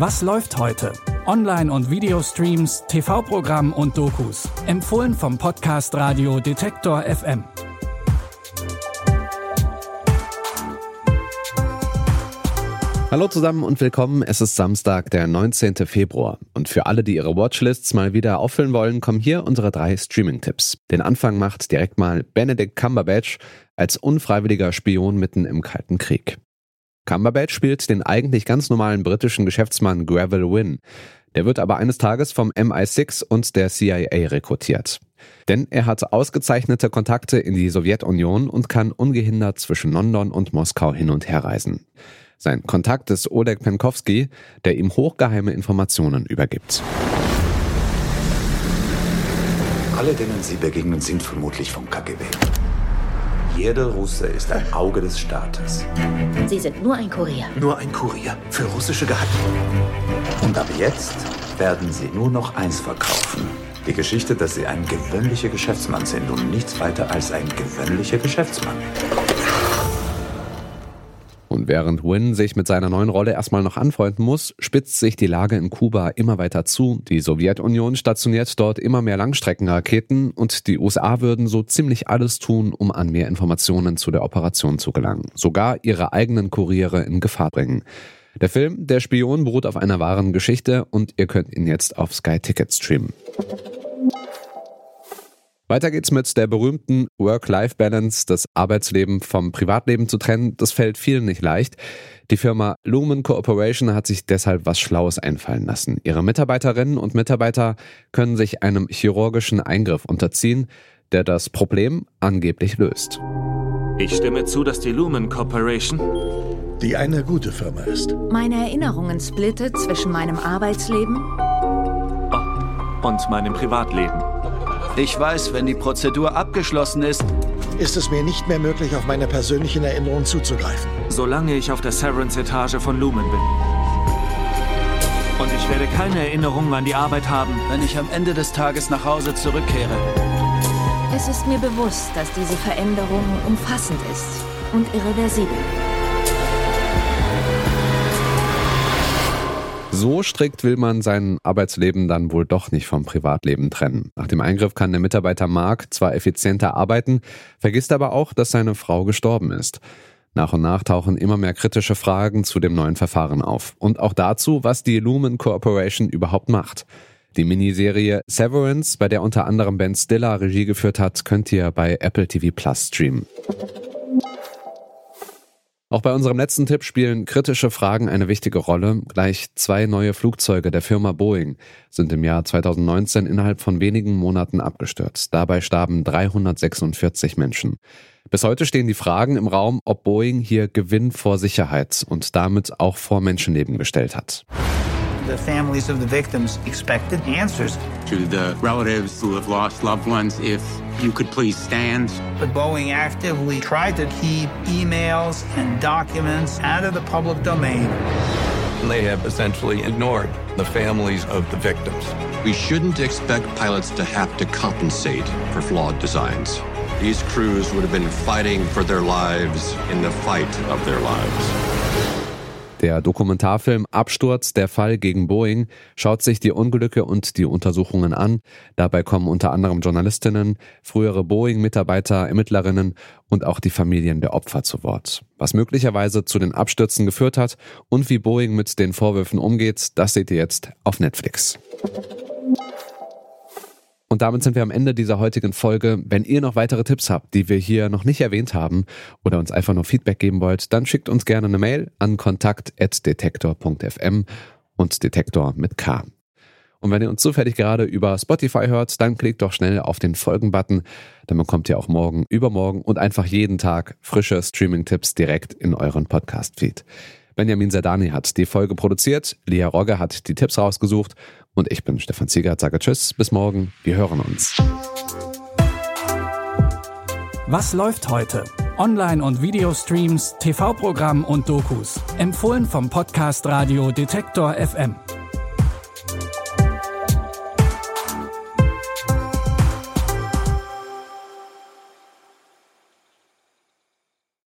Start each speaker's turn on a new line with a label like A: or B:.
A: Was läuft heute? Online- und Videostreams, TV-Programm und Dokus. Empfohlen vom Podcast Radio Detektor FM.
B: Hallo zusammen und willkommen. Es ist Samstag, der 19. Februar. Und für alle, die ihre Watchlists mal wieder auffüllen wollen, kommen hier unsere drei Streaming-Tipps. Den Anfang macht direkt mal Benedict Cumberbatch als unfreiwilliger Spion mitten im Kalten Krieg. Cumberbatch spielt den eigentlich ganz normalen britischen Geschäftsmann Gravel Wynn. Der wird aber eines Tages vom MI6 und der CIA rekrutiert. Denn er hat ausgezeichnete Kontakte in die Sowjetunion und kann ungehindert zwischen London und Moskau hin und her reisen. Sein Kontakt ist Oleg Penkowski, der ihm hochgeheime Informationen übergibt.
C: Alle, denen Sie begegnen, sind vermutlich vom KGB. Jeder Russe ist ein Auge des Staates.
D: Sie sind nur ein Kurier.
C: Nur ein Kurier für russische Geheimnisse. Und ab jetzt werden Sie nur noch eins verkaufen. Die Geschichte, dass Sie ein gewöhnlicher Geschäftsmann sind und nichts weiter als ein gewöhnlicher Geschäftsmann.
B: Während Win sich mit seiner neuen Rolle erstmal noch anfreunden muss, spitzt sich die Lage in Kuba immer weiter zu. Die Sowjetunion stationiert dort immer mehr Langstreckenraketen und die USA würden so ziemlich alles tun, um an mehr Informationen zu der Operation zu gelangen. Sogar ihre eigenen Kuriere in Gefahr bringen. Der Film Der Spion beruht auf einer wahren Geschichte und ihr könnt ihn jetzt auf Sky Ticket streamen. Weiter geht's mit der berühmten Work-Life-Balance, das Arbeitsleben vom Privatleben zu trennen. Das fällt vielen nicht leicht. Die Firma Lumen Corporation hat sich deshalb was Schlaues einfallen lassen. Ihre Mitarbeiterinnen und Mitarbeiter können sich einem chirurgischen Eingriff unterziehen, der das Problem angeblich löst.
E: Ich stimme zu, dass die Lumen Corporation
F: die eine gute Firma ist.
D: Meine Erinnerungen splitte zwischen meinem Arbeitsleben
E: und meinem Privatleben.
G: Ich weiß, wenn die Prozedur abgeschlossen ist,
F: Ist es mir nicht mehr möglich, auf meine persönlichen Erinnerungen zuzugreifen.
E: Solange ich auf der Severance-Etage von Lumen bin. Und ich werde keine Erinnerungen an die Arbeit haben.
G: wenn ich am Ende des Tages nach Hause zurückkehre.
D: Es ist mir bewusst, dass diese Veränderung umfassend ist und irreversibel.
B: So strikt will man sein Arbeitsleben dann wohl doch nicht vom Privatleben trennen. Nach dem Eingriff kann der Mitarbeiter Mark zwar effizienter arbeiten, vergisst aber auch, dass seine Frau gestorben ist. Nach und nach tauchen immer mehr kritische Fragen zu dem neuen Verfahren auf. Und auch dazu, was die Lumen Corporation überhaupt macht. Die Miniserie Severance, bei der unter anderem Ben Stiller Regie geführt hat, könnt ihr bei Apple TV Plus streamen. Auch bei unserem letzten Tipp spielen kritische Fragen eine wichtige Rolle. Gleich zwei neue Flugzeuge der Firma Boeing sind im Jahr 2019 innerhalb von wenigen Monaten abgestürzt. Dabei starben 346 Menschen. Bis heute stehen die Fragen im Raum, ob Boeing hier Gewinn vor Sicherheit und damit auch vor Menschenleben gestellt hat.
H: The families of the victims expected answers,
I: to the relatives who have lost loved ones if you could please stand.
H: but Boeing actively tried to keep emails and documents out of the public domain.
J: They have essentially ignored the families of the victims.
K: We shouldn't expect pilots to have to compensate for flawed designs. These crews would have been fighting for their lives in the fight of their lives.
B: Der Dokumentarfilm Absturz, der Fall gegen Boeing schaut sich die Unglücke und die Untersuchungen an. Dabei kommen unter anderem Journalistinnen, frühere Boeing-Mitarbeiter, Ermittlerinnen und auch die Familien der Opfer zu Wort. Was möglicherweise zu den Abstürzen geführt hat und wie Boeing mit den Vorwürfen umgeht, das seht ihr jetzt auf Netflix. Und damit sind wir am Ende dieser heutigen Folge. Wenn ihr noch weitere Tipps habt, die wir hier noch nicht erwähnt haben oder uns einfach nur Feedback geben wollt, dann schickt uns gerne eine Mail an kontakt.detektor.fm und Detektor mit K. Und wenn ihr uns zufällig gerade über Spotify hört, dann klickt doch schnell auf den Folgen-Button. Dann bekommt ihr auch morgen, übermorgen und einfach jeden Tag frische Streaming-Tipps direkt in euren Podcast-Feed. Benjamin Zerdani hat die Folge produziert, Lia Rogge hat die Tipps rausgesucht und ich bin Stefan Ziegert, sage Tschüss, bis morgen, wir hören uns.
A: Was läuft heute? Online- und Videostreams, TV-Programm und Dokus. Empfohlen vom Podcast Radio Detektor FM.